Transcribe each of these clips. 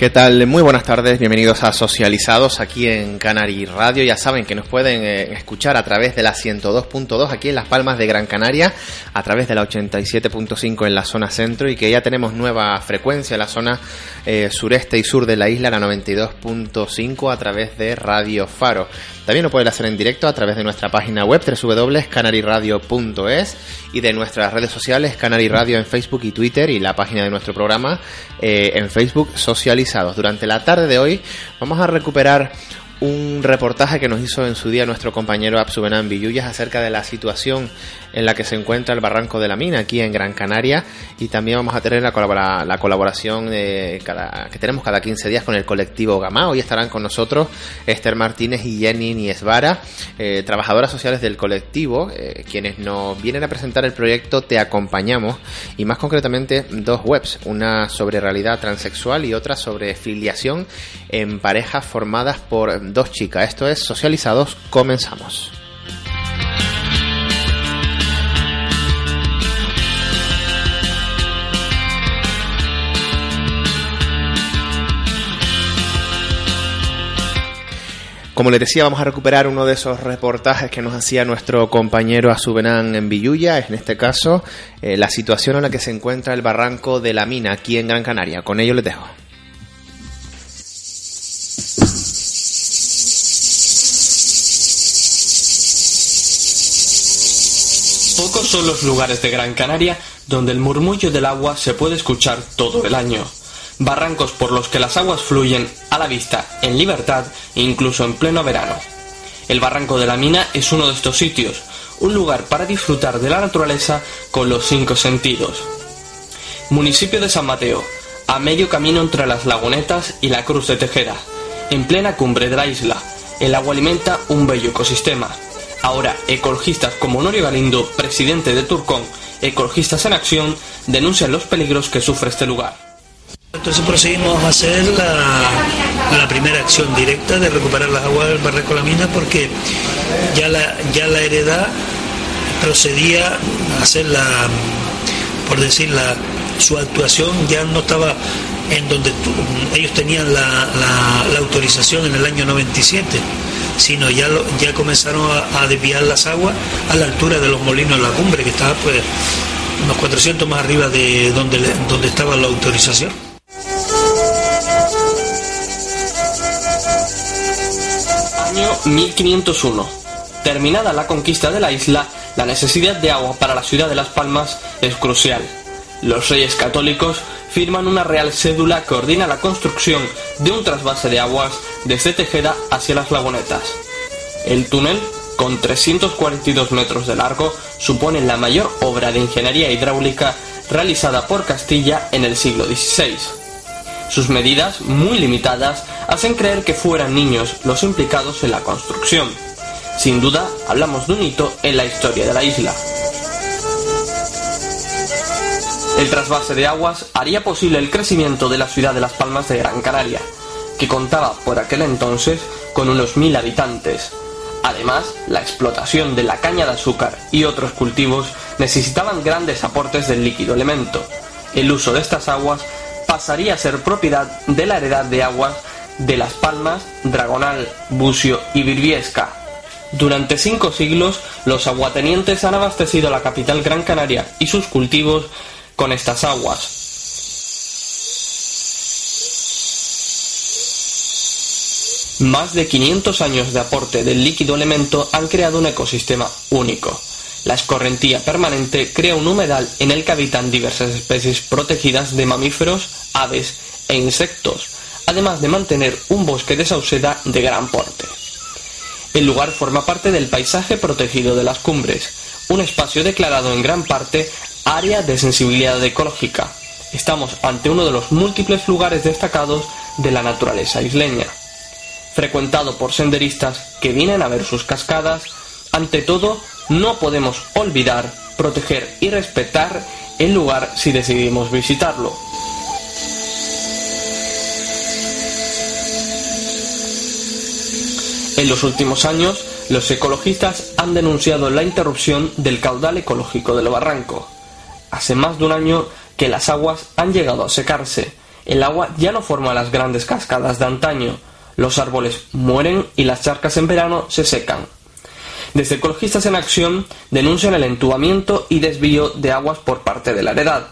¿Qué tal? Muy buenas tardes, bienvenidos a Socializados aquí en Canary Radio. Ya saben que nos pueden eh, escuchar a través de la 102.2 aquí en Las Palmas de Gran Canaria, a través de la 87.5 en la zona centro y que ya tenemos nueva frecuencia en la zona eh, sureste y sur de la isla, la 92.5 a través de Radio Faro. También lo pueden hacer en directo a través de nuestra página web www.canaryradio.es y de nuestras redes sociales Canary Radio en Facebook y Twitter y la página de nuestro programa eh, en Facebook Socializados. Durante la tarde de hoy vamos a recuperar un reportaje que nos hizo en su día nuestro compañero Absubenan Villullas acerca de la situación en la que se encuentra el Barranco de la Mina aquí en Gran Canaria y también vamos a tener la, la colaboración que tenemos cada 15 días con el colectivo Gama. Hoy estarán con nosotros Esther Martínez y Jenny Niesvara, eh, trabajadoras sociales del colectivo, eh, quienes nos vienen a presentar el proyecto Te Acompañamos y más concretamente dos webs, una sobre realidad transexual y otra sobre filiación en parejas formadas por dos chicas. Esto es Socializados, comenzamos. Como les decía, vamos a recuperar uno de esos reportajes que nos hacía nuestro compañero Azubenán en Villuya, en este caso, eh, la situación en la que se encuentra el barranco de la mina aquí en Gran Canaria. Con ello les dejo. Pocos son los lugares de Gran Canaria donde el murmullo del agua se puede escuchar todo el año. Barrancos por los que las aguas fluyen a la vista, en libertad, incluso en pleno verano. El Barranco de la Mina es uno de estos sitios, un lugar para disfrutar de la naturaleza con los cinco sentidos. Municipio de San Mateo, a medio camino entre las lagunetas y la Cruz de Tejera, en plena cumbre de la isla. El agua alimenta un bello ecosistema. Ahora, ecologistas como Honorio Galindo, presidente de Turcón, Ecologistas en Acción, denuncian los peligros que sufre este lugar. Entonces proseguimos a hacer la, primera acción directa de recuperar las aguas del Barranco La Mina porque ya la, ya la heredad procedía a hacer la, por decir, la, su actuación ya no estaba en donde ellos tenían la, la, autorización en el año 97 sino ya, ya comenzaron a, desviar las aguas a la altura de los molinos en la cumbre, que estaba pues unos 400 más arriba de donde, donde estaba la autorización. Año 1501. Terminada la conquista de la isla, la necesidad de agua para la ciudad de Las Palmas es crucial. Los reyes católicos firman una real cédula que ordena la construcción de un trasvase de aguas desde Tejeda hacia las lagunetas. El túnel, con 342 metros de largo, supone la mayor obra de ingeniería hidráulica realizada por Castilla en el siglo XVI. Sus medidas, muy limitadas, hacen creer que fueran niños los implicados en la construcción. Sin duda, hablamos de un hito en la historia de la isla. El trasvase de aguas haría posible el crecimiento de la ciudad de Las Palmas de Gran Canaria, que contaba por aquel entonces con unos mil habitantes. Además, la explotación de la caña de azúcar y otros cultivos necesitaban grandes aportes del líquido elemento. El uso de estas aguas pasaría a ser propiedad de la heredad de aguas de Las Palmas, Dragonal, Bucio y Virviesca. Durante cinco siglos, los aguatenientes han abastecido la capital Gran Canaria y sus cultivos con estas aguas. Más de 500 años de aporte del líquido elemento han creado un ecosistema único. La escorrentía permanente crea un humedal en el que habitan diversas especies protegidas de mamíferos, aves e insectos, además de mantener un bosque de sauceda de gran porte. El lugar forma parte del paisaje protegido de las cumbres, un espacio declarado en gran parte área de sensibilidad ecológica. Estamos ante uno de los múltiples lugares destacados de la naturaleza isleña. Frecuentado por senderistas que vienen a ver sus cascadas, ante todo no podemos olvidar, proteger y respetar el lugar si decidimos visitarlo. En los últimos años, los ecologistas han denunciado la interrupción del caudal ecológico del barranco. Hace más de un año que las aguas han llegado a secarse El agua ya no forma las grandes cascadas de antaño, los árboles mueren y las charcas en verano se secan. Desde Ecologistas en Acción denuncian el entubamiento y desvío de aguas por parte de la heredad.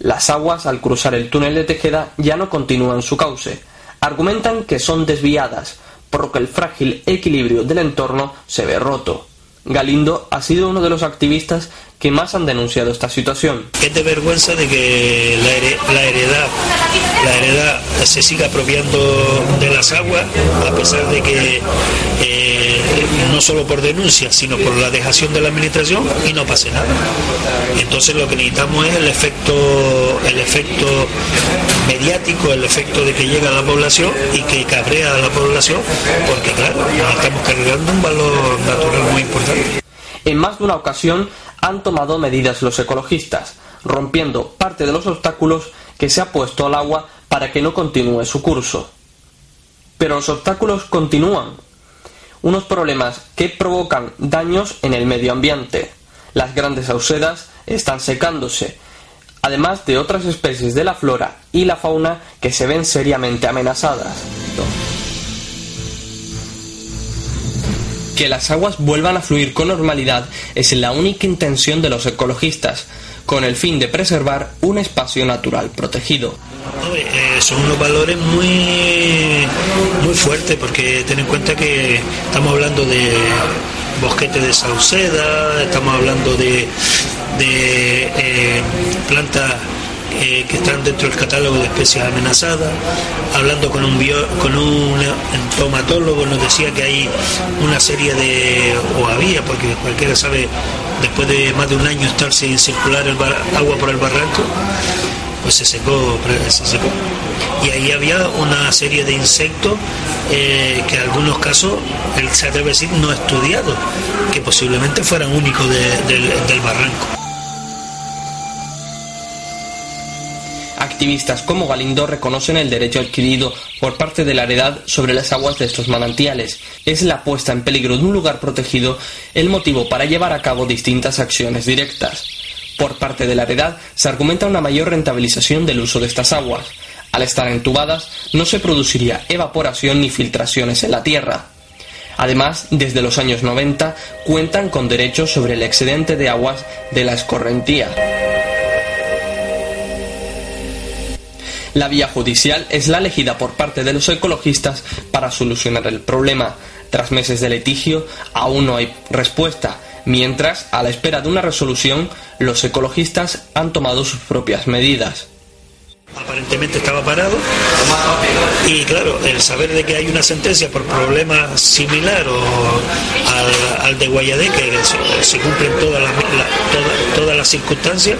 Las aguas al cruzar el túnel de Tejeda ya no continúan su cauce. Argumentan que son desviadas, por lo que el frágil equilibrio del entorno se ve roto. Galindo ha sido uno de los activistas que más han denunciado esta situación. Es de vergüenza de que la, heredad, se siga apropiando de las aguas, a pesar de que eh, no solo por denuncia, sino por la dejación de la administración y no pase nada. Entonces lo que necesitamos es el efecto, el efecto mediático, el efecto de que llega a la población y que cabrea a la población, porque claro, estamos cargando un valor natural muy importante. En más de una ocasión han tomado medidas los ecologistas, rompiendo parte de los obstáculos que se ha puesto al agua para que no continúe su curso. Pero los obstáculos continúan. Unos problemas que provocan daños en el medio ambiente. Las grandes saucedas están secándose, además de otras especies de la flora y la fauna que se ven seriamente amenazadas. que las aguas vuelvan a fluir con normalidad es la única intención de los ecologistas, con el fin de preservar un espacio natural protegido. Eh, son unos valores muy, muy fuertes porque ten en cuenta que estamos hablando de bosquete de sauceda, estamos hablando de, de eh, plantas eh, que están dentro del catálogo de especies amenazadas. Hablando con un, con un entomatólogo nos decía que hay una serie de, o había, porque cualquiera sabe, después de más de un año estar sin circular el agua por el barranco, pues se secó, se secó. Y ahí había una serie de insectos eh, que en algunos casos, él se atreve a decir, no estudiados, que posiblemente fueran únicos del barranco. Activistas como Galindo reconocen el derecho adquirido por parte de la heredad sobre las aguas de estos manantiales. Es la puesta en peligro de un lugar protegido el motivo para llevar a cabo distintas acciones directas. Por parte de la heredad se argumenta una mayor rentabilización del uso de estas aguas. Al estar entubadas no se produciría evaporación ni filtraciones en la tierra. Además, desde los años 90 cuentan con derechos sobre el excedente de aguas de la escorrentía. La vía judicial es la elegida por parte de los ecologistas para solucionar el problema. Tras meses de litigio, aún no hay respuesta, mientras, a la espera de una resolución, los ecologistas han tomado sus propias medidas aparentemente estaba parado. Y claro, el saber de que hay una sentencia por problema similar o al, de Guayadeque, se, se cumplen todas las, todas las circunstancias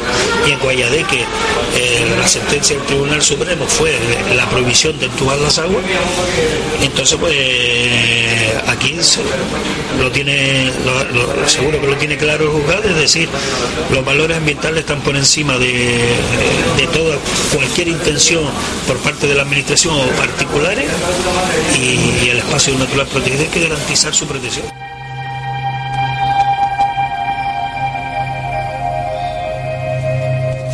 y en Guayadeque eh, la sentencia del Tribunal Supremo fue la prohibición de entubar las aguas, entonces pues aquí lo tiene, seguro que lo tiene claro el juzgado, es decir, los valores ambientales están por encima de, de toda cualquier intención por parte de la administración o particulares y el espacio natural protegido hay que garantizar su protección.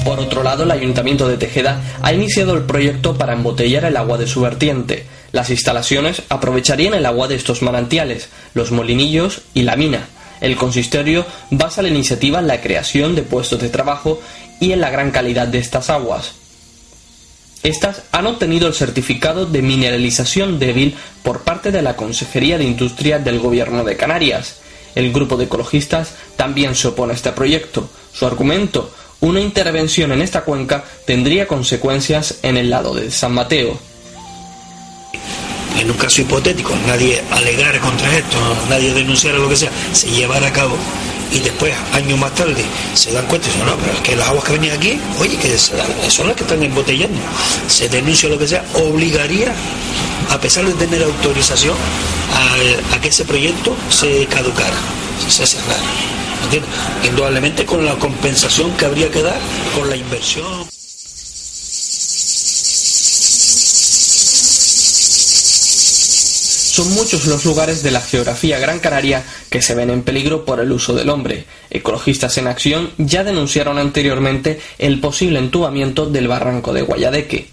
Por otro lado, el Ayuntamiento de Tejeda ha iniciado el proyecto para embotellar el agua de su vertiente. Las instalaciones aprovecharían el agua de estos manantiales, los molinillos y la mina. El consistorio basa la iniciativa en la creación de puestos de trabajo y en la gran calidad de estas aguas. Estas han obtenido el certificado de mineralización débil por parte de la Consejería de Industria del Gobierno de Canarias. El grupo de ecologistas también se opone a este proyecto. Su argumento, una intervención en esta cuenca tendría consecuencias en el lado de San Mateo. En un caso hipotético, nadie alegara contra esto, nadie denunciara lo que sea, se llevara a cabo y después, años más tarde, se dan cuenta y dicen, no, pero es que las aguas que venían aquí, oye, que son las que están embotellando. Se denuncia lo que sea, obligaría, a pesar de tener autorización, a, que ese proyecto se caducara, se cerrara. ¿Entiendes? Indudablemente con la compensación que habría que dar por la inversión. Son muchos los lugares de la geografía Gran Canaria que se ven en peligro por el uso del hombre. Ecologistas en Acción ya denunciaron anteriormente el posible entubamiento del barranco de Guayadeque.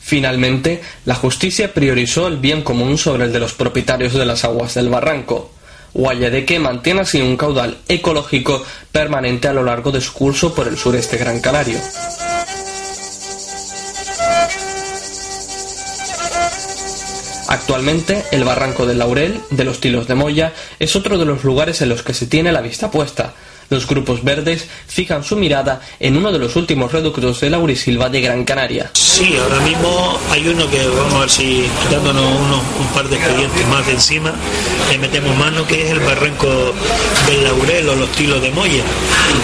Finalmente, la justicia priorizó el bien común sobre el de los propietarios de las aguas del barranco. Guayadeque mantiene así un caudal ecológico permanente a lo largo de su curso por el sureste Gran Canario. Actualmente, el Barranco del Laurel, de los Tilos de Moya, es otro de los lugares en los que se tiene la vista puesta. Los grupos verdes fijan su mirada en uno de los últimos reductos de Laurisilva de Gran Canaria. Sí, ahora mismo hay uno que vamos a ver si dándonos un par de expedientes más de encima le metemos mano que es el barranco del Laurel o los Tilos de Moya.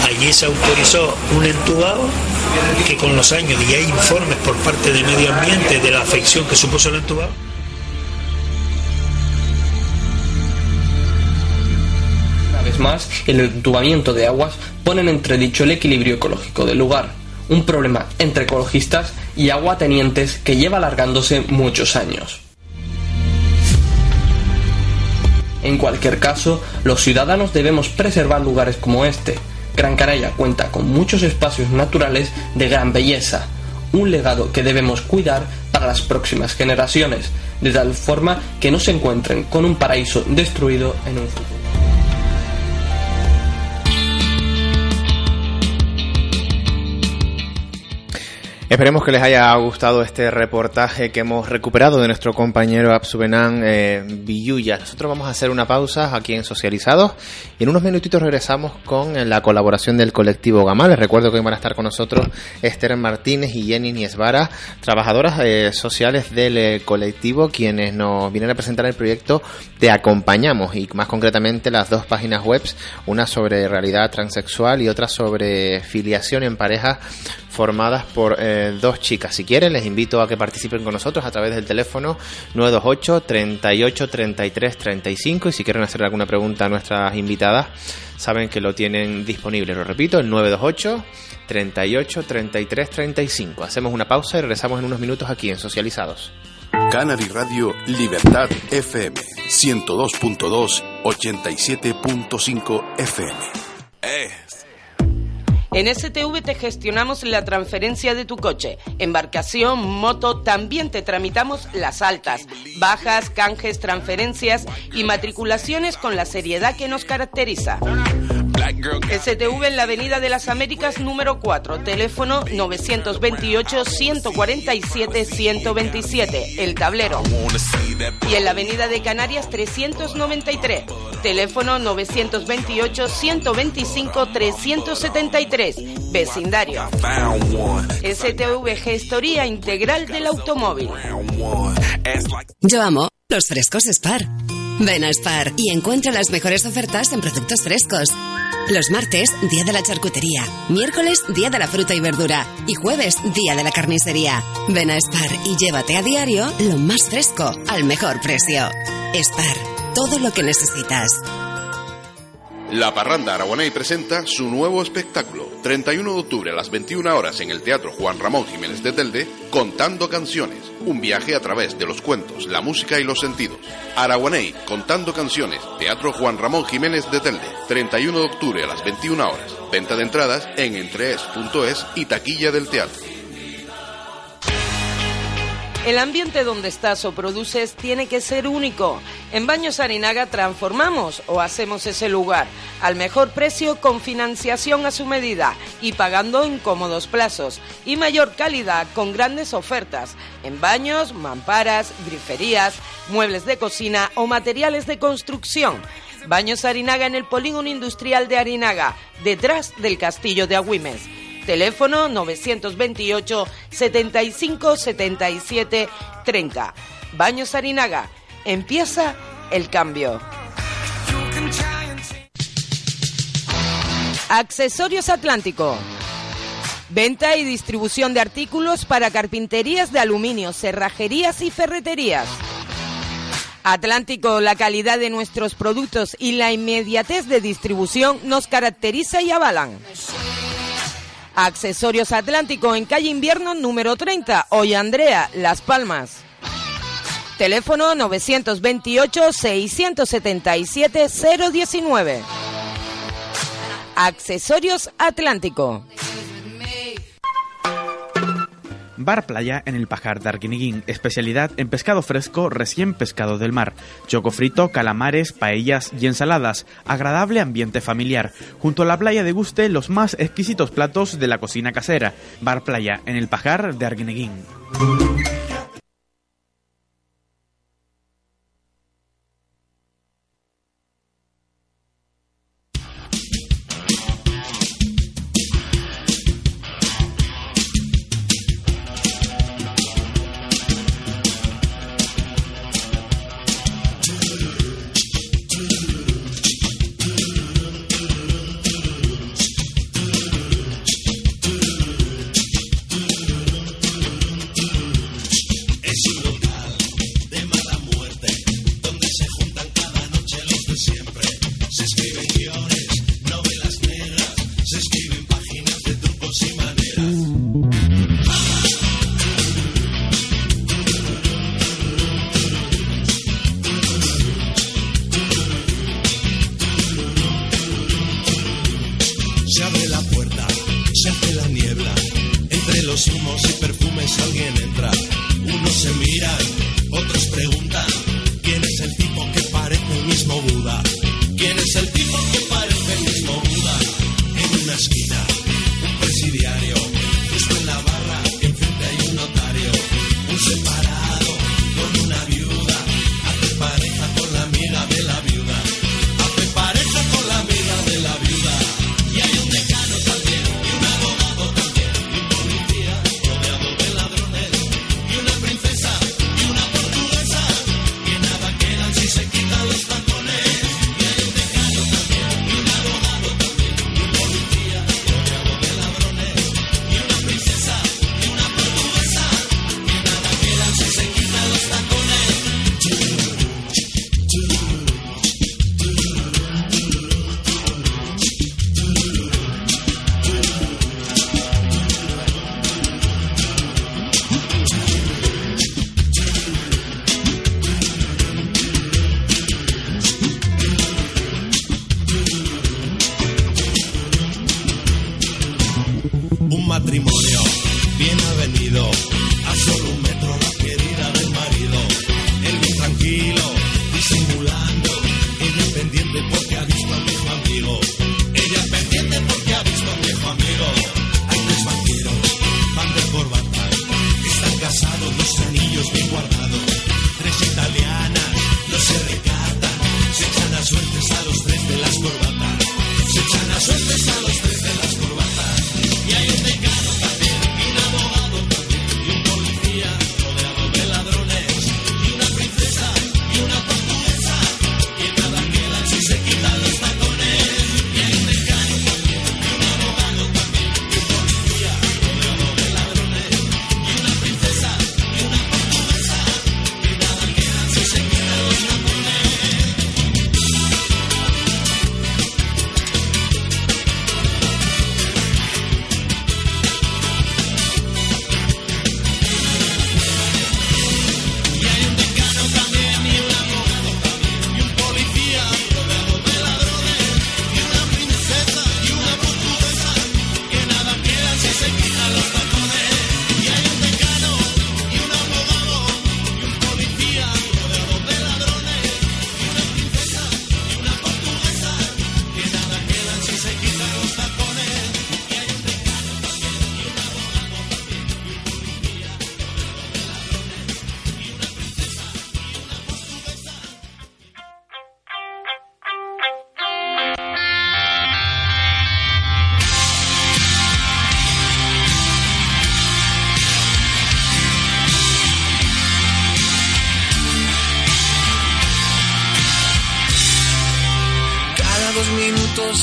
Allí se autorizó un entubado que con los años y hay informes por parte de medio ambiente de la afección que supuso el entubado más, el entubamiento de aguas pone en entredicho el equilibrio ecológico del lugar, un problema entre ecologistas y aguatenientes que lleva alargándose muchos años. En cualquier caso, los ciudadanos debemos preservar lugares como este. Gran Canaria cuenta con muchos espacios naturales de gran belleza, un legado que debemos cuidar para las próximas generaciones, de tal forma que no se encuentren con un paraíso destruido en un futuro. Esperemos que les haya gustado este reportaje que hemos recuperado de nuestro compañero Absubenan eh, Villuya. Nosotros vamos a hacer una pausa aquí en Socializados y en unos minutitos regresamos con la colaboración del colectivo Gamal. Les recuerdo que hoy van a estar con nosotros Esther Martínez y Jenny Niesvara, trabajadoras eh, sociales del eh, colectivo, quienes nos vienen a presentar el proyecto Te Acompañamos y más concretamente las dos páginas web, una sobre realidad transexual y otra sobre filiación en pareja formadas por eh, dos chicas. Si quieren, les invito a que participen con nosotros a través del teléfono 928 38 33 35 y si quieren hacer alguna pregunta a nuestras invitadas, saben que lo tienen disponible. Lo repito, el 928 38 33 35. Hacemos una pausa y regresamos en unos minutos aquí en Socializados. Canary Radio Libertad FM 102.2 87.5 FM. Eh. En STV te gestionamos la transferencia de tu coche, embarcación, moto, también te tramitamos las altas, bajas, canjes, transferencias y matriculaciones con la seriedad que nos caracteriza. STV en la Avenida de las Américas número 4, teléfono 928-147-127, El Tablero. Y en la Avenida de Canarias 393, teléfono 928-125-373, vecindario. STV Gestoría Integral del Automóvil. Yo amo los frescos Spar. Ven a Spar y encuentra las mejores ofertas en productos frescos. Los martes, día de la charcutería. Miércoles, día de la fruta y verdura. Y jueves, día de la carnicería. Ven a Spar y llévate a diario lo más fresco al mejor precio. Spar, todo lo que necesitas. La Parranda Aragonés presenta su nuevo espectáculo, 31 de octubre a las 21 horas en el Teatro Juan Ramón Jiménez de Telde, Contando Canciones, un viaje a través de los cuentos, la música y los sentidos. Araguaney, Contando Canciones, Teatro Juan Ramón Jiménez de Telde, 31 de octubre a las 21 horas. Venta de entradas en entrees.es y taquilla del teatro. El ambiente donde estás o produces tiene que ser único. En Baños Arinaga transformamos o hacemos ese lugar al mejor precio con financiación a su medida y pagando en cómodos plazos y mayor calidad con grandes ofertas en baños, mamparas, griferías, muebles de cocina o materiales de construcción. Baños Arinaga en el polígono industrial de Arinaga, detrás del castillo de Agüimes. Teléfono 928 75 77 30. Baños Arinaga. Empieza el cambio. Accesorios Atlántico. Venta y distribución de artículos para carpinterías de aluminio, cerrajerías y ferreterías. Atlántico, la calidad de nuestros productos y la inmediatez de distribución nos caracteriza y avalan. Accesorios Atlántico en calle Invierno número 30, Hoy Andrea, Las Palmas. Teléfono 928-677-019. Accesorios Atlántico. Bar Playa en el Pajar de Arguineguín, especialidad en pescado fresco recién pescado del mar, choco frito, calamares, paellas y ensaladas, agradable ambiente familiar. Junto a la playa deguste los más exquisitos platos de la cocina casera. Bar Playa en el Pajar de Arguineguín.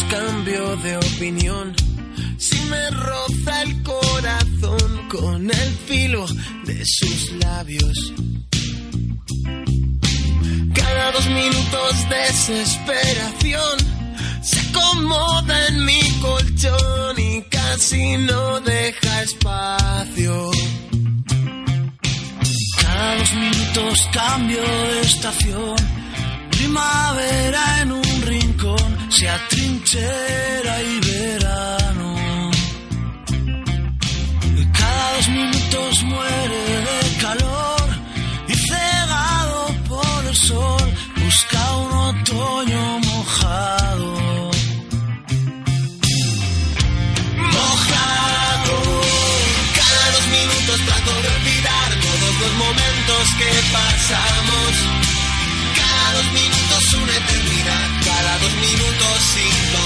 cambio de opinión. Si me roza el corazón con el filo de sus labios. Cada dos minutos desesperación se acomoda en mi colchón y casi no deja espacio. Cada dos minutos cambio de estación, primavera en un rincón se atrinchera y verano. Cada dos minutos muere de calor y cegado por el sol busca un otoño mojado. Mojado. Cada dos minutos trato de olvidar todos los momentos que pasamos minutos sin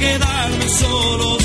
quedarme solo,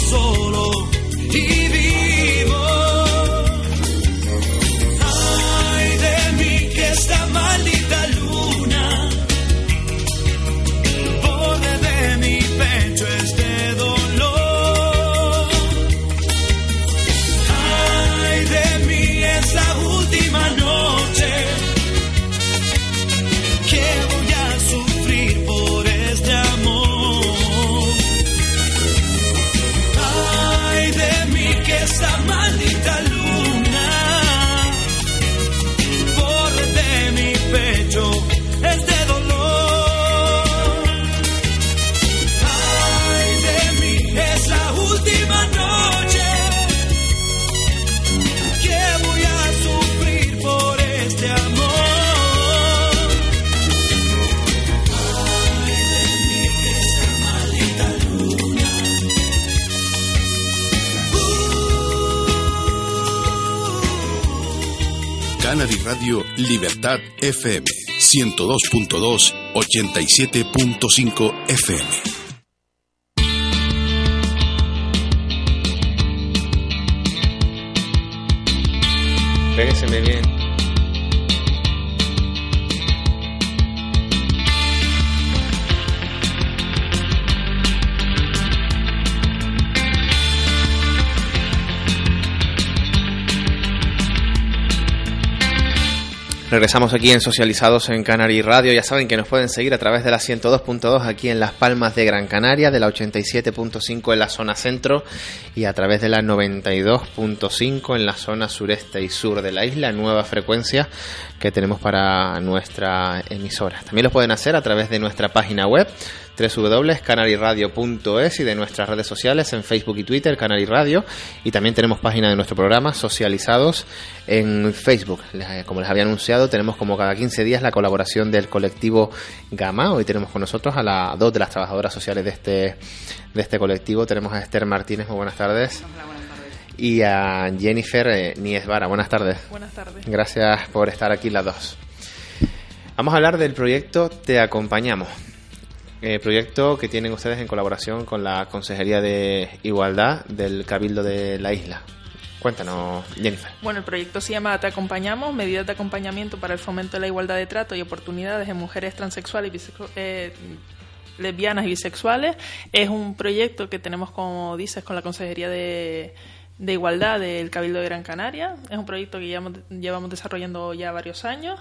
Libertad FM 102.2 87.5 FM. Regresamos aquí en Socializados en Canary Radio. Ya saben que nos pueden seguir a través de la 102.2 aquí en Las Palmas de Gran Canaria, de la 87.5 en la zona centro y a través de la 92.5 en la zona sureste y sur de la isla, nueva frecuencia que tenemos para nuestra emisora. También lo pueden hacer a través de nuestra página web www.canaryradio.es y de nuestras redes sociales en Facebook y Twitter, Canary Radio, y también tenemos página de nuestro programa Socializados en Facebook. Les- Como les había anunciado, tenemos como cada 15 días la colaboración del colectivo Gama. Hoy tenemos con nosotros a las dos de las trabajadoras sociales de este, de este colectivo. Tenemos a Esther Martínez, muy buenas tardes. Y a Jennifer eh, Niesvara, buenas tardes. Buenas tardes. Gracias por estar aquí las dos. Vamos a hablar del proyecto Te Acompañamos. Eh, proyecto que tienen ustedes en colaboración con la Consejería de Igualdad del Cabildo de la isla. Cuéntanos, Jennifer. Bueno, el proyecto se llama Te Acompañamos, medidas de acompañamiento para el fomento de la igualdad de trato y oportunidades en mujeres transexuales y eh, lesbianas y bisexuales. Es un proyecto que tenemos, como dices, con la Consejería de, de Igualdad del Cabildo de Gran Canaria. Es un proyecto que llevamos, llevamos desarrollando ya varios años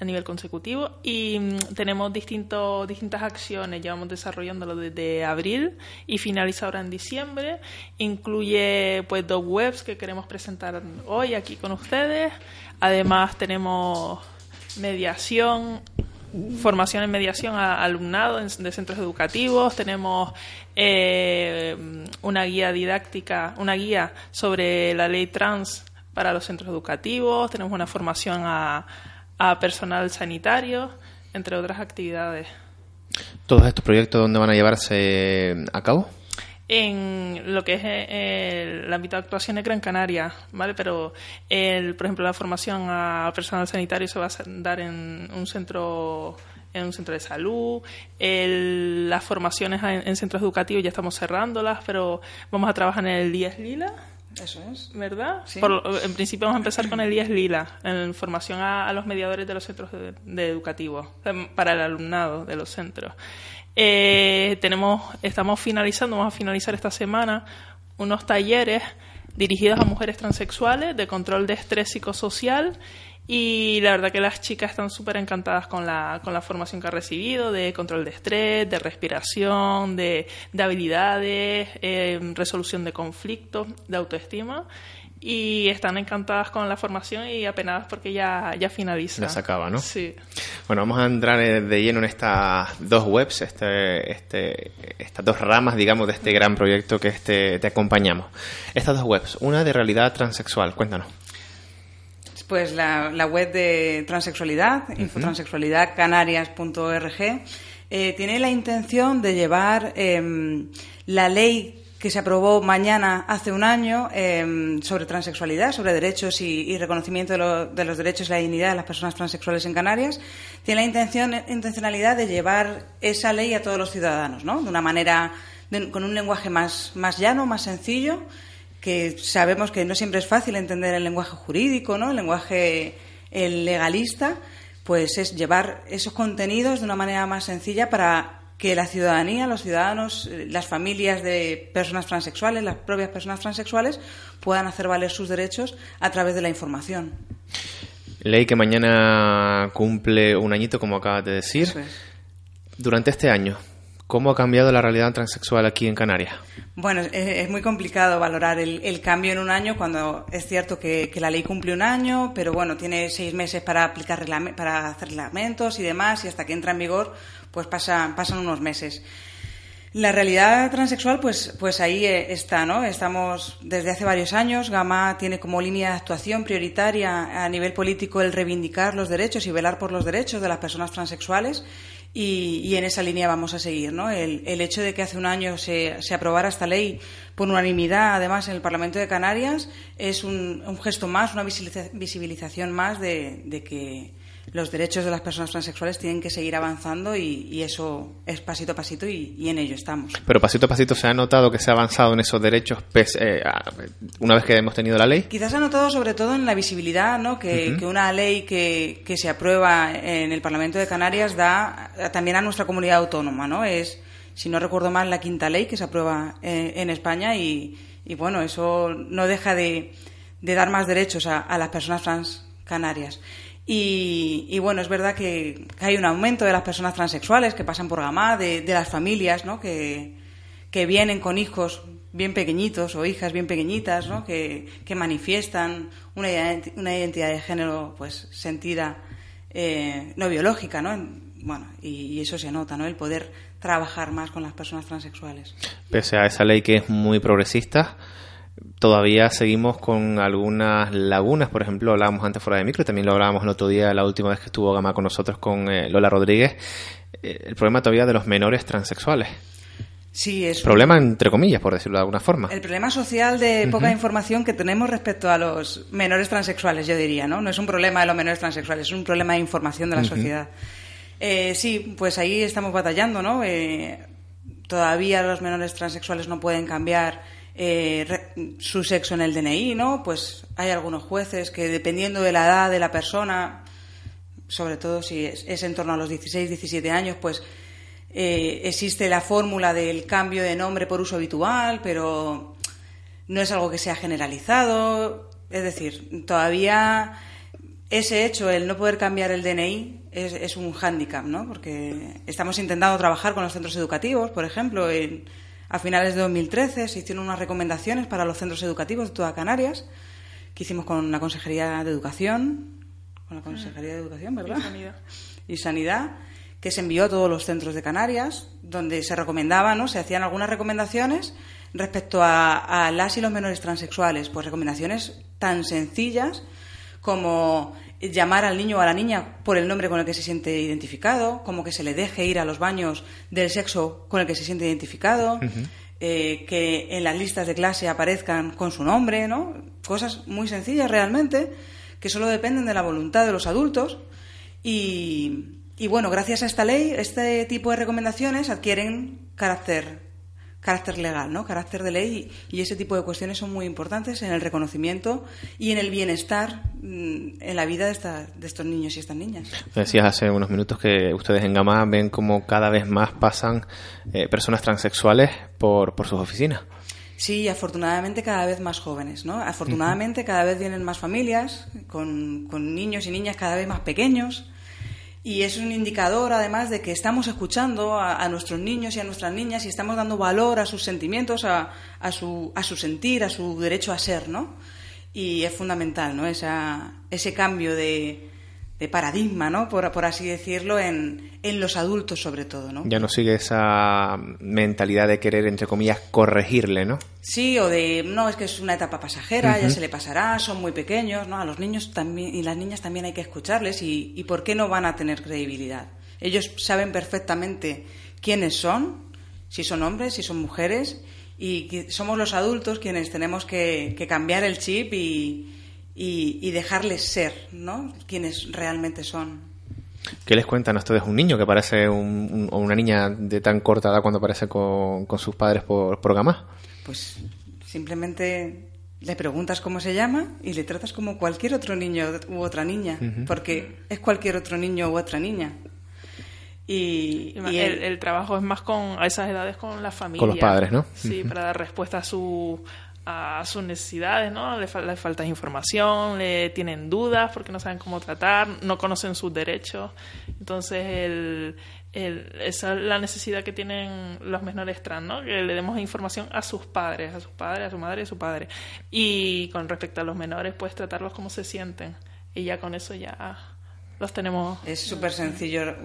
a nivel consecutivo y mm, tenemos distintas acciones, llevamos desarrollándolo desde abril y finaliza ahora en diciembre. Incluye pues dos webs que queremos presentar hoy aquí con ustedes. Además tenemos mediación, formación en mediación a alumnado de centros educativos, tenemos eh, una guía didáctica, una guía sobre la ley trans para los centros educativos, tenemos una formación a, a personal sanitario, entre otras actividades. ¿Todos estos proyectos dónde van a llevarse a cabo? En lo que es eh, el ámbito de actuación de Gran Canaria, ¿vale? Pero, el, por ejemplo, la formación a personal sanitario se va a dar en un centro en un centro de salud, el- las formaciones en, en centros educativos ya estamos cerrándolas, pero vamos a trabajar en el 10 Lila, Eso es. ¿verdad? Sí. Por en principio vamos a empezar con el 10 Lila, en formación a, a los mediadores de los centros de, de educativos, em, para el alumnado de los centros. Eh, tenemos, estamos finalizando, vamos a finalizar esta semana unos talleres dirigidos a mujeres transexuales de control de estrés psicosocial y la verdad que las chicas están súper encantadas con la, con la formación que han recibido de control de estrés, de respiración, de, de habilidades, eh, resolución de conflictos, de autoestima y están encantadas con la formación y apenadas porque ya, ya finaliza. Ya se acaba, ¿no? Sí. Bueno, vamos a entrar de lleno en estas dos webs, este, este, estas dos ramas, digamos, de este gran proyecto que este, te acompañamos. Estas dos webs, una de realidad transexual, cuéntanos. Pues la, la web de transexualidad, infotransexualidadcanarias.org, eh, tiene la intención de llevar em, la ley que se aprobó mañana hace un año em, sobre transexualidad, sobre derechos y, reconocimiento de, los derechos y la dignidad de las personas transexuales en Canarias, tiene la intención, intencionalidad de llevar esa ley a todos los ciudadanos, ¿no? De una manera, con un lenguaje más, más llano, más sencillo, que sabemos que no siempre es fácil entender el lenguaje jurídico, ¿no? El lenguaje el legalista, pues es llevar esos contenidos de una manera más sencilla para que la ciudadanía, los ciudadanos, eh, las familias de personas transexuales, las propias personas transexuales, puedan hacer valer sus derechos a través de la información. Ley que mañana cumple un añito, como acabas de decir. Durante este año, ¿cómo ha cambiado la realidad transexual aquí en Canarias? Bueno, es, muy complicado valorar el, cambio en un año cuando es cierto que, la ley cumple un año, pero bueno, tiene seis meses para aplicar para hacer reglamentos y demás, y hasta que entra en vigor, pues pasan, pasan unos meses. La realidad transexual, pues, pues ahí eh, está, ¿no? Estamos desde hace varios años. Gama tiene como línea de actuación prioritaria a nivel político el reivindicar los derechos y velar por los derechos de las personas transexuales. Y, en esa línea vamos a seguir, ¿no? El, hecho de que hace un año se, se, aprobara esta ley por unanimidad, además, en el Parlamento de Canarias, es un, gesto más, una visibilización más de que los derechos de las personas transexuales tienen que seguir avanzando y, eso es pasito a pasito y, en ello estamos. Pero pasito a pasito se ha notado que se ha avanzado en esos derechos eh, una vez que hemos tenido la ley. Quizás se ha notado sobre todo en la visibilidad, ¿no? Que, una ley que, se aprueba en el Parlamento de Canarias da también a nuestra comunidad autónoma, ¿no? Es, si no recuerdo mal, la quinta ley que se aprueba en, España y, bueno, eso no deja de, dar más derechos a, a las personas trans canarias. Y, bueno, es verdad que, hay un aumento de las personas transexuales que pasan por Gamá, de, las familias, ¿no? Que, vienen con hijos bien pequeñitos o hijas bien pequeñitas, ¿no? Que, manifiestan una, una, identidad de género pues sentida eh, no biológica, ¿no? Bueno, y, eso se nota, ¿no? El poder trabajar más con las personas transexuales. Pese a esa ley que es muy progresista, todavía seguimos con algunas lagunas. Por ejemplo, hablábamos antes fuera de micro y también lo hablábamos el otro día, la última vez que estuvo Gama con nosotros con eh, Lola Rodríguez. Eh, el problema todavía de los menores transexuales. Sí, es problema entre comillas, por decirlo de alguna forma. El problema social de poca información que tenemos respecto a los menores transexuales, yo diría, ¿no? No es un problema de los menores transexuales, es un problema de información de la sociedad. Eh, sí, pues ahí estamos batallando, ¿no? todavía los menores transexuales no pueden cambiar eh, su sexo en el DNI, ¿no? Pues hay algunos jueces que dependiendo de la edad de la persona, sobre todo si es, en torno a los 16, 17 años, pues eh, existe la fórmula del cambio de nombre por uso habitual, pero no es algo que sea generalizado. Es decir, todavía ese hecho, el no poder cambiar el DNI, es, es un hándicap, ¿no? Porque estamos intentando trabajar con los centros educativos, por ejemplo, en a finales de 2013 se hicieron unas recomendaciones para los centros educativos de toda Canarias, que hicimos con la Consejería de Educación, con la Consejería de Educación, ¿verdad? Y Sanidad. Y Sanidad, que se envió a todos los centros de Canarias, donde se recomendaban, ¿no? Se hacían algunas recomendaciones respecto a, a las y los menores transexuales, pues recomendaciones tan sencillas como llamar al niño o a la niña por el nombre con el que se siente identificado, como que se le deje ir a los baños del sexo con el que se siente identificado, eh, que en las listas de clase aparezcan con su nombre, ¿no? Cosas muy sencillas realmente, que solo dependen de la voluntad de los adultos. Y, y bueno, gracias a esta ley, este tipo de recomendaciones adquieren carácter carácter legal, ¿no? Carácter de ley y, ese tipo de cuestiones son muy importantes en el reconocimiento y en el bienestar mm, en la vida de, de estos niños y estas niñas. Decías hace unos minutos que ustedes en Gama ven como cada vez más pasan eh, personas transexuales por, por sus oficinas. Sí, afortunadamente cada vez más jóvenes, ¿no? Afortunadamente cada vez vienen más familias con, con niños y niñas cada vez más pequeños y es un indicador, además, de que estamos escuchando a, nuestros niños y a nuestras niñas y estamos dando valor a sus sentimientos, a, a, su, a su sentir, a su derecho a ser, ¿no? Y es fundamental, ¿no? Esa, ese cambio de, de paradigma, ¿no? Por, por así decirlo, en, en, los adultos sobre todo, ¿no? Ya no sigue esa mentalidad de querer, entre comillas, corregirle, ¿no? Sí, o de, no, es que es una etapa pasajera, ya se le pasará, son muy pequeños, ¿no? A los niños también, y las niñas también hay que escucharles y, y ¿por qué no van a tener credibilidad? Ellos saben perfectamente quiénes son, si son hombres, si son mujeres, y somos los adultos quienes tenemos que, que cambiar el chip y, y, y dejarles ser, ¿no? Quienes realmente son. ¿Qué les cuentan a ustedes? Un niño que parece un, un- o una niña de tan corta edad cuando aparece con, con sus padres por, por Gamá. Pues simplemente le preguntas cómo se llama y le tratas como cualquier otro niño u otra niña, porque es cualquier otro niño u otra niña. Y, Y ma- y el, trabajo es más con a esas edades con la familia. Con los padres, ¿no? Sí, para dar respuesta a su a sus necesidades, ¿no? Le, fal- le falta información, le tienen dudas porque no saben cómo tratar, no conocen sus derechos. Entonces, el, esa es la necesidad que tienen los menores trans, ¿no? Que le demos información a sus padres, a sus padres, a su madre y a su padre. Y con respecto a los menores, pues tratarlos como se sienten. Y ya con eso ya los tenemos. Es súper sencillo.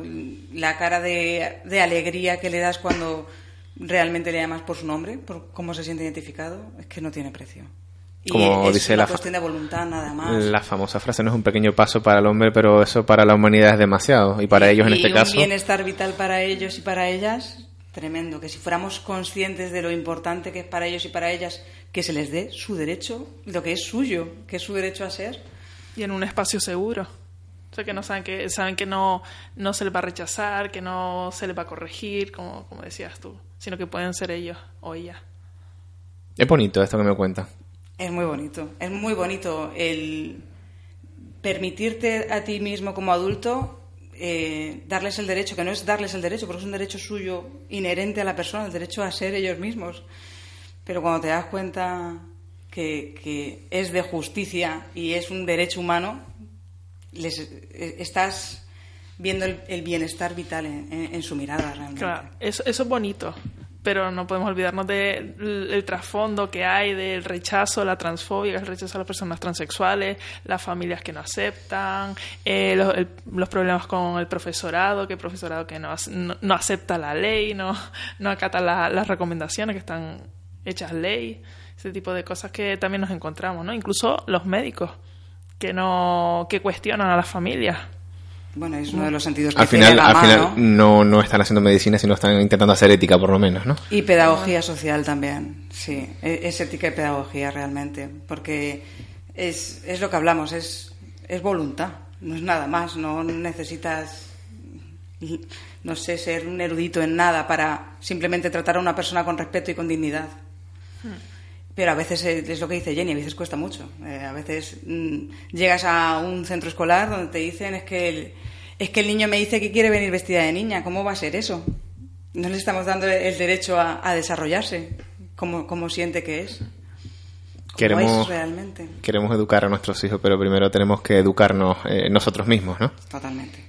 La cara de alegría que le das cuando realmente le llamas por su nombre, por cómo se siente identificado, es que no tiene precio. Y Como es dice una la cuestión de voluntad nada más. La famosa frase no es un pequeño paso para el hombre, pero eso para la humanidad es demasiado. Y para ellos en y este un caso... bienestar vital para ellos y para ellas, tremendo. Que si fuéramos conscientes de lo importante que es para ellos y para ellas, que se les dé su derecho, lo que es suyo, que es su derecho a ser. y en un espacio seguro. O sea, que no saben que, saben que no, no se les va a rechazar, que no se les va a corregir, como, como decías tú, sino que pueden ser ellos o ella. Es bonito esto que me cuentan. Es muy bonito, es muy bonito el permitirte a ti mismo como adulto eh, darles el derecho, que no es darles el derecho, porque es un derecho suyo inherente a la persona, el derecho a ser ellos mismos. Pero cuando te das cuenta que, que es de justicia y es un derecho humano, les, eh, estás viendo el, bienestar vital en, su mirada realmente. Claro, eso, es bonito, pero no podemos olvidarnos del el trasfondo que hay del rechazo, la transfobia, el rechazo a las personas transexuales, las familias que no aceptan, eh, los, el- los problemas con el profesorado, que el profesorado que no, no acepta la ley, no, no acata la- las recomendaciones que están hechas ley, ese tipo de cosas que también nos encontramos, ¿no? Incluso los médicos que no que cuestionan a las familias. Bueno, es uno de los sentidos que Al final, tiene al final ¿no? no, no están haciendo medicina, sino están intentando hacer ética, por lo menos, ¿no? Y pedagogía social también, sí. E- Es ética y pedagogía realmente, porque es, es lo que hablamos, es, es voluntad, no es nada más, no necesitas, no sé, ser un erudito en nada para simplemente tratar a una persona con respeto y con dignidad. Pero a veces es es lo que dice Jenny, a veces cuesta mucho. Eh, a veces mm, llegas a un centro escolar donde te dicen es que el, es que el niño me dice que quiere venir vestida de niña. ¿Cómo va a ser eso? No le estamos dando el derecho a, a desarrollarse como, como siente que es. Queremos, es realmente. queremos educar a nuestros hijos, pero primero tenemos que educarnos eh, nosotros mismos, ¿no? Totalmente.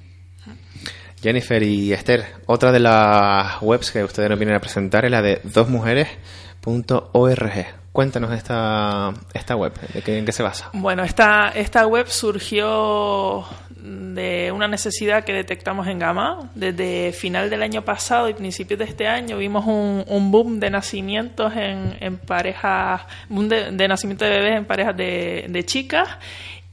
Jennifer y Esther, otra de las webs que ustedes nos vienen a presentar es la de dosmujeres.org. Cuéntanos esta, esta web, ¿de qué, ¿en qué se basa? Bueno, esta, esta web surgió de una necesidad que detectamos en Gama. Desde final del año pasado y principios de este año vimos un, un boom de nacimientos en, en parejas, boom de, nacimiento de bebés en parejas de, de chicas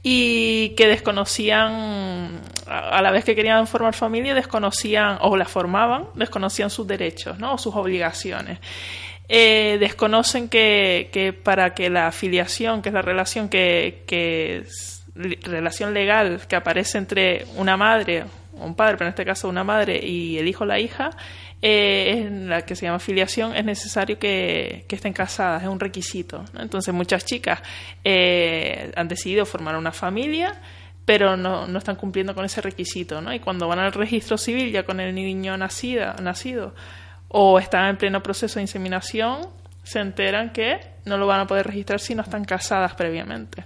y que desconocían, a a la vez que querían formar familia, desconocían, o la formaban, desconocían sus derechos, ¿no? O sus obligaciones. Eh, desconocen que, que para que la afiliación, que es la relación que, que relación legal que aparece entre una madre un padre, pero en este caso una madre y el hijo o la hija, eh, la que se llama filiación, es necesario que, estén casadas, es un requisito. Entonces muchas chicas eh, han decidido formar una familia, pero no, no están cumpliendo con ese requisito. ¿no? Y cuando van al registro civil ya con el niño nacida, nacido o están en pleno proceso de inseminación, se enteran que no lo van a poder registrar si no están casadas previamente.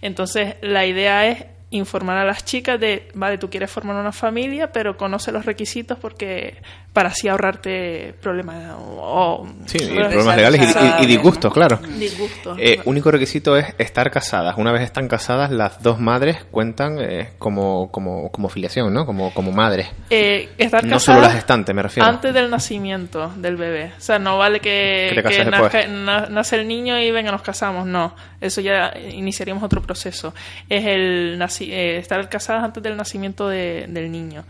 Entonces, la idea es informar a las chicas de, vale, tú quieres formar una familia, pero conoce los requisitos porque para así ahorrarte problemas o, Sí, y problemas legales y, y- y disgustos, claro. Disgustos. Eh, único requisito es estar casadas. Una vez están casadas, las dos madres cuentan eh, como, como, como filiación, ¿no? Como, como madres. Eh, estar No solo las gestantes, me refiero. Antes del nacimiento del bebé. O sea, no vale que, nazca- nace el niño y venga, nos casamos. No, eso ya iniciaríamos otro proceso. Es el eh, estar casadas antes del nacimiento de- del niño.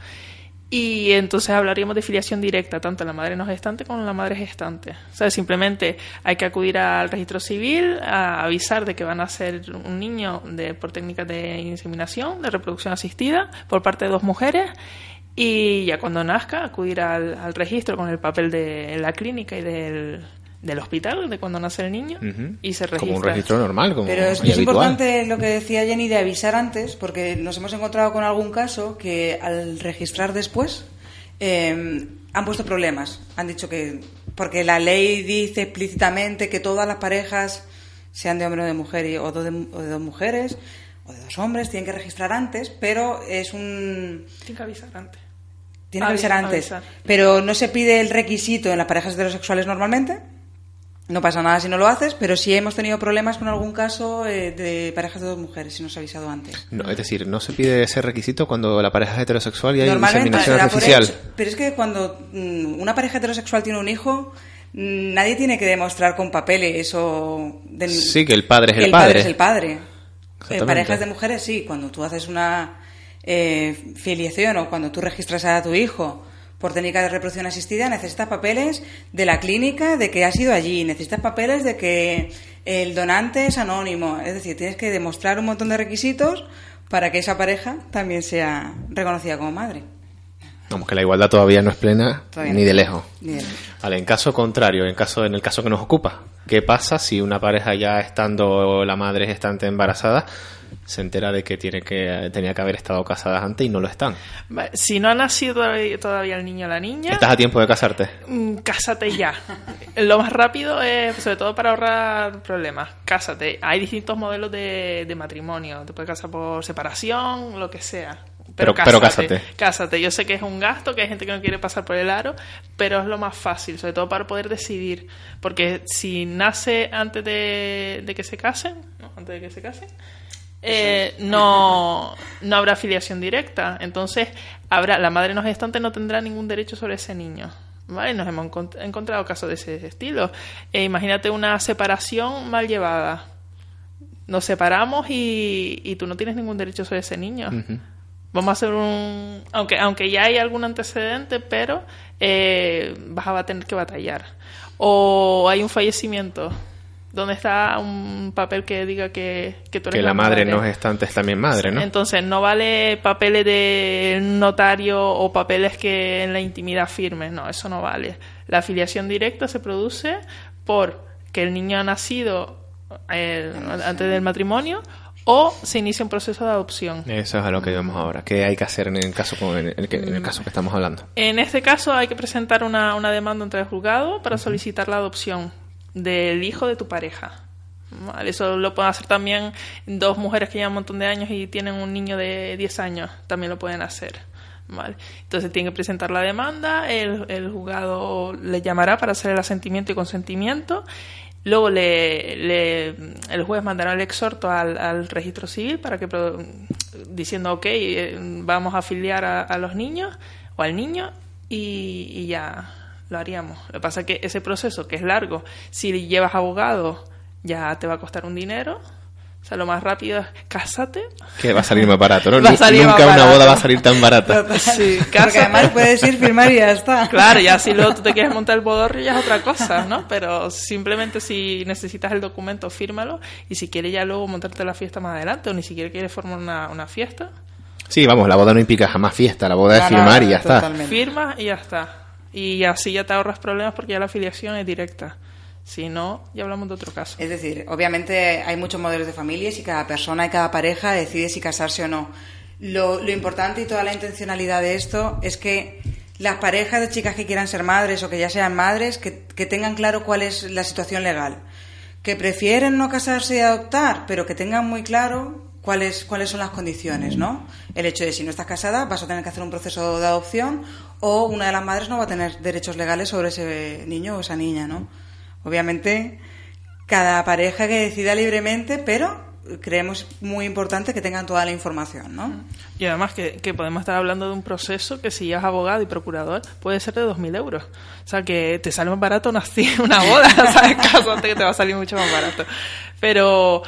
Y entonces hablaríamos de filiación directa, tanto la madre no gestante como la madre gestante. O sea, simplemente hay que acudir al registro civil, a avisar de que van a ser un niño de, por técnicas de inseminación, de reproducción asistida, por parte de dos mujeres, y ya cuando nazca, acudir al, al registro con el papel de la clínica y del, del hospital de cuando nace el niño y se registra. Como un registro normal, como Pero es, es importante lo que decía Jenny de avisar antes, porque nos hemos encontrado con algún caso que al registrar después eh, han puesto problemas. Han dicho que. Porque la ley dice explícitamente que todas las parejas, sean de hombre o de mujer, y- o de, o de dos mujeres, o de dos hombres, tienen que registrar antes, pero es un. Tiene que avisar antes. Tiene que avisar Avi- antes. avisar. Pero no se pide el requisito en las parejas heterosexuales normalmente. No pasa nada si no lo haces, pero sí hemos tenido problemas con algún caso eh, de parejas de dos mujeres, si nos ha avisado antes. No, es decir, no se pide ese requisito cuando la pareja es heterosexual y hay inseminación artificial. hecho, pero es que cuando mm, una pareja heterosexual tiene un hijo, mm, nadie tiene que demostrar con papeles o... de- Sí, que el padre es que el padre. es el padre. En Exactamente. parejas de mujeres sí, cuando tú haces una eh, filiación o cuando tú registras a tu hijo por técnica de reproducción asistida, necesitas papeles de la clínica de que has ido allí, necesitas papeles de que el donante es anónimo, es decir, tienes que demostrar un montón de requisitos para que esa pareja también sea reconocida como madre. Vamos, que la igualdad todavía no es plena Todavía ni no. de lejos. Lejos. Vale, en caso contrario, en caso en el caso que nos ocupa, ¿qué pasa si una pareja ya estando la madre gestante embarazada se entera de que tiene que tenía que haber estado casadas antes y no lo están? Si no ha nacido todavía, todavía el niño o la niña, ¿Estás a tiempo de casarte? mm, cásate ya. Lo más rápido es, sobre todo para ahorrar problemas, cásate. Hay distintos modelos de, de matrimonio. Te puedes casar por separación, lo que sea. Pero- pero cásate. Cásate. Yo sé que es un gasto, que hay gente que no quiere pasar por el aro, pero es lo más fácil, sobre todo para poder decidir. Porque si nace antes de, de que se casen, ¿no? antes de que se casen, eh, no, no habrá afiliación directa. Entonces, habrá la madre no gestante no tendrá ningún derecho sobre ese niño. ¿Vale? Nos hemos encont- encontrado casos de ese estilo. Eh, imagínate una separación mal llevada. Nos separamos y, y tú no tienes ningún derecho sobre ese niño. Vamos a hacer un... Aunque, aunque ya hay algún antecedente, pero eh, vas a tener que batallar. O hay un fallecimiento. ¿Dónde está un papel que diga que, que tú eres Que la madre no gestante es también madre, ¿no? Entonces, no vale papeles de notario o papeles que en la intimidad firmes. No, eso no vale. La afiliación directa se produce por que el niño ha nacido eh, antes del matrimonio o se inicia un proceso de adopción. Eso es a lo que vamos ahora. ¿Qué hay que hacer en el caso, en el, que- en el caso que estamos hablando? En este caso hay que presentar una, una demanda ante el juzgado para solicitar la adopción del hijo de tu pareja. Eso lo pueden hacer también dos mujeres que llevan un montón de años y tienen un niño de 10 años, también lo pueden hacer. Vale. Entonces tienen que presentar la demanda, el, el juzgado le llamará para hacer el asentimiento y consentimiento. Luego le, le- el juez mandará el exhorto al, registro civil para que diciendo ok eh, vamos a afiliar a, a los niños o al niño y, y ya lo haríamos. Lo que pasa es que ese proceso que es largo, si llevas abogado ya te va a costar un dinero. O sea, lo más rápido es cásate. Que va a salir más barato, ¿no? Va a salir Nunca más una barato. boda va a salir tan barata. Sí, Porque cásate. además puedes ir, firmar y ya está. Claro, ya si luego tú te quieres montar el bodorrio ya es otra cosa, ¿no? Pero simplemente si necesitas el documento, fírmalo. Y si quieres ya luego montarte la fiesta más adelante o ni siquiera quieres formar una, una fiesta, Sí, vamos, la boda no implica jamás fiesta, la boda es No, no, firmar y ya está. totalmente. firma y ya está. Y así ya te ahorras problemas porque ya la afiliación es directa. Si no, ya hablamos de otro caso. Es decir, obviamente hay muchos modelos de familias y cada persona y cada pareja decide si casarse o no. Lo, importante y toda la intencionalidad de esto es que las parejas de chicas que quieran ser madres o que ya sean madres, que, que tengan claro cuál es la situación legal. Que prefieren no casarse y adoptar, pero que tengan muy claro cuáles, cuáles son las condiciones, ¿no? El hecho de si no estás casada vas a tener que hacer un proceso de adopción o una de las madres no va a tener derechos legales sobre ese niño o esa niña, ¿no? Obviamente, cada pareja que decida libremente, pero creemos muy importante que tengan toda la información, ¿no? Y además que, que podemos estar hablando de un proceso que si ya es abogado y procurador puede ser de 2.000 euros. O sea que te sale más barato una, una boda, ¿sabes? Cásate que te va a salir mucho más barato. Pero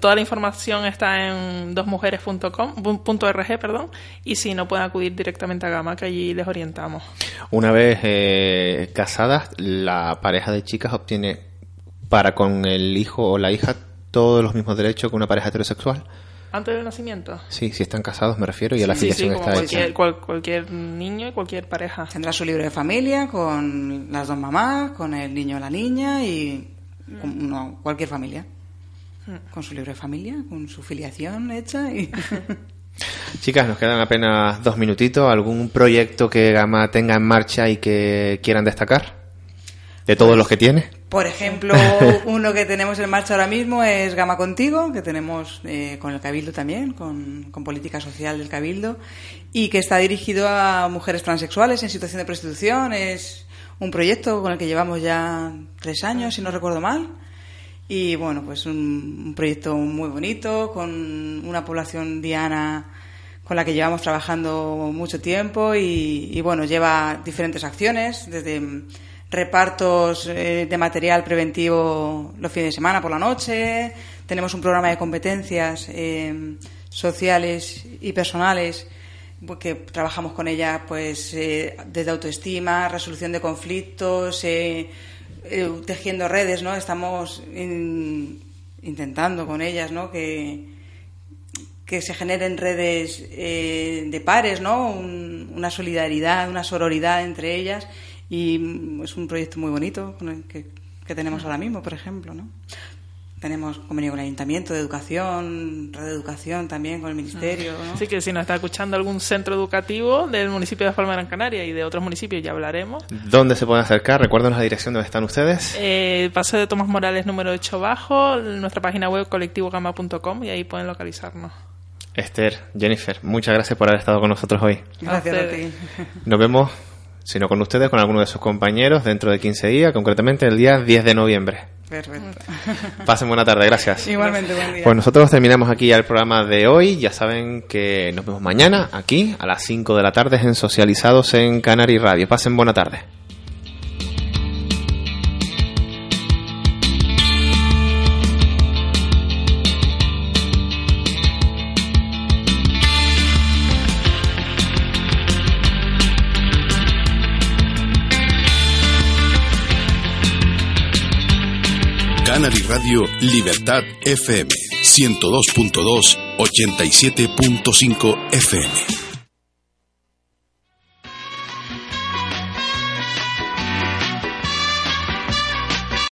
toda la información está en dosmujeres.com.org, perdón, y si no pueden acudir directamente a Gama, que allí les orientamos. Una vez eh, casadas, la pareja de chicas obtiene para con el hijo o la hija todos los mismos derechos que una pareja heterosexual. Antes del nacimiento. Sí, si están casados me refiero y a la filiación está cualquier, cualquier niño y cualquier pareja. Tendrá su libro de familia con las dos mamás, con el niño o la niña y cualquier familia. Con su libro de familia, con su filiación hecha y... Chicas, nos quedan apenas dos minutitos. ¿Algún proyecto que Gama tenga en marcha y que quieran destacar? ¿De todos los que tiene? Por ejemplo, uno que tenemos en marcha ahora mismo es Gama Contigo, que tenemos eh, con el Cabildo también, con, política social del Cabildo, y que está dirigido a mujeres transexuales en situación de prostitución. Es un proyecto con el que llevamos ya tres años, si no recuerdo mal. Y bueno, pues un, proyecto muy bonito, con una población diana con la que llevamos trabajando mucho tiempo y, bueno, lleva diferentes acciones, desde repartos eh, de material preventivo los fines de semana por la noche, tenemos un programa de competencias eh, sociales y personales que trabajamos con ella pues eh, desde autoestima, resolución de conflictos, tejiendo redes, ¿no? Estamos intentando con ellas, ¿no? Que, que se generen redes de pares, ¿no? una solidaridad, una sororidad entre ellas y es un proyecto muy bonito que, que tenemos ahora mismo, por ejemplo, ¿no? Tenemos convenio con el Ayuntamiento de Educación, Red de Educación también con el Ministerio. ¿no? Así que si nos está escuchando algún centro educativo del municipio de Palma Gran Canaria y de otros municipios, ya hablaremos. ¿Dónde se pueden acercar? Recuérdanos la dirección donde están ustedes. Eh, Paseo de Tomás Morales, número 8 bajo, nuestra página web colectivogama.com y ahí pueden localizarnos. Esther, Jennifer, muchas gracias por haber estado con nosotros hoy. Gracias a ti. Nos vemos sino con ustedes, con alguno de sus compañeros dentro de 15 días, concretamente el día 10 de noviembre. Perfecto. Pasen buena tarde, gracias. Igualmente, buen día. Pues nosotros terminamos aquí ya el programa de hoy. Ya saben que nos vemos mañana aquí a las 5 de la tarde en Socializados en Canary Radio. Pasen buena tarde. Radio Libertad FM 102.2 87.5 FM.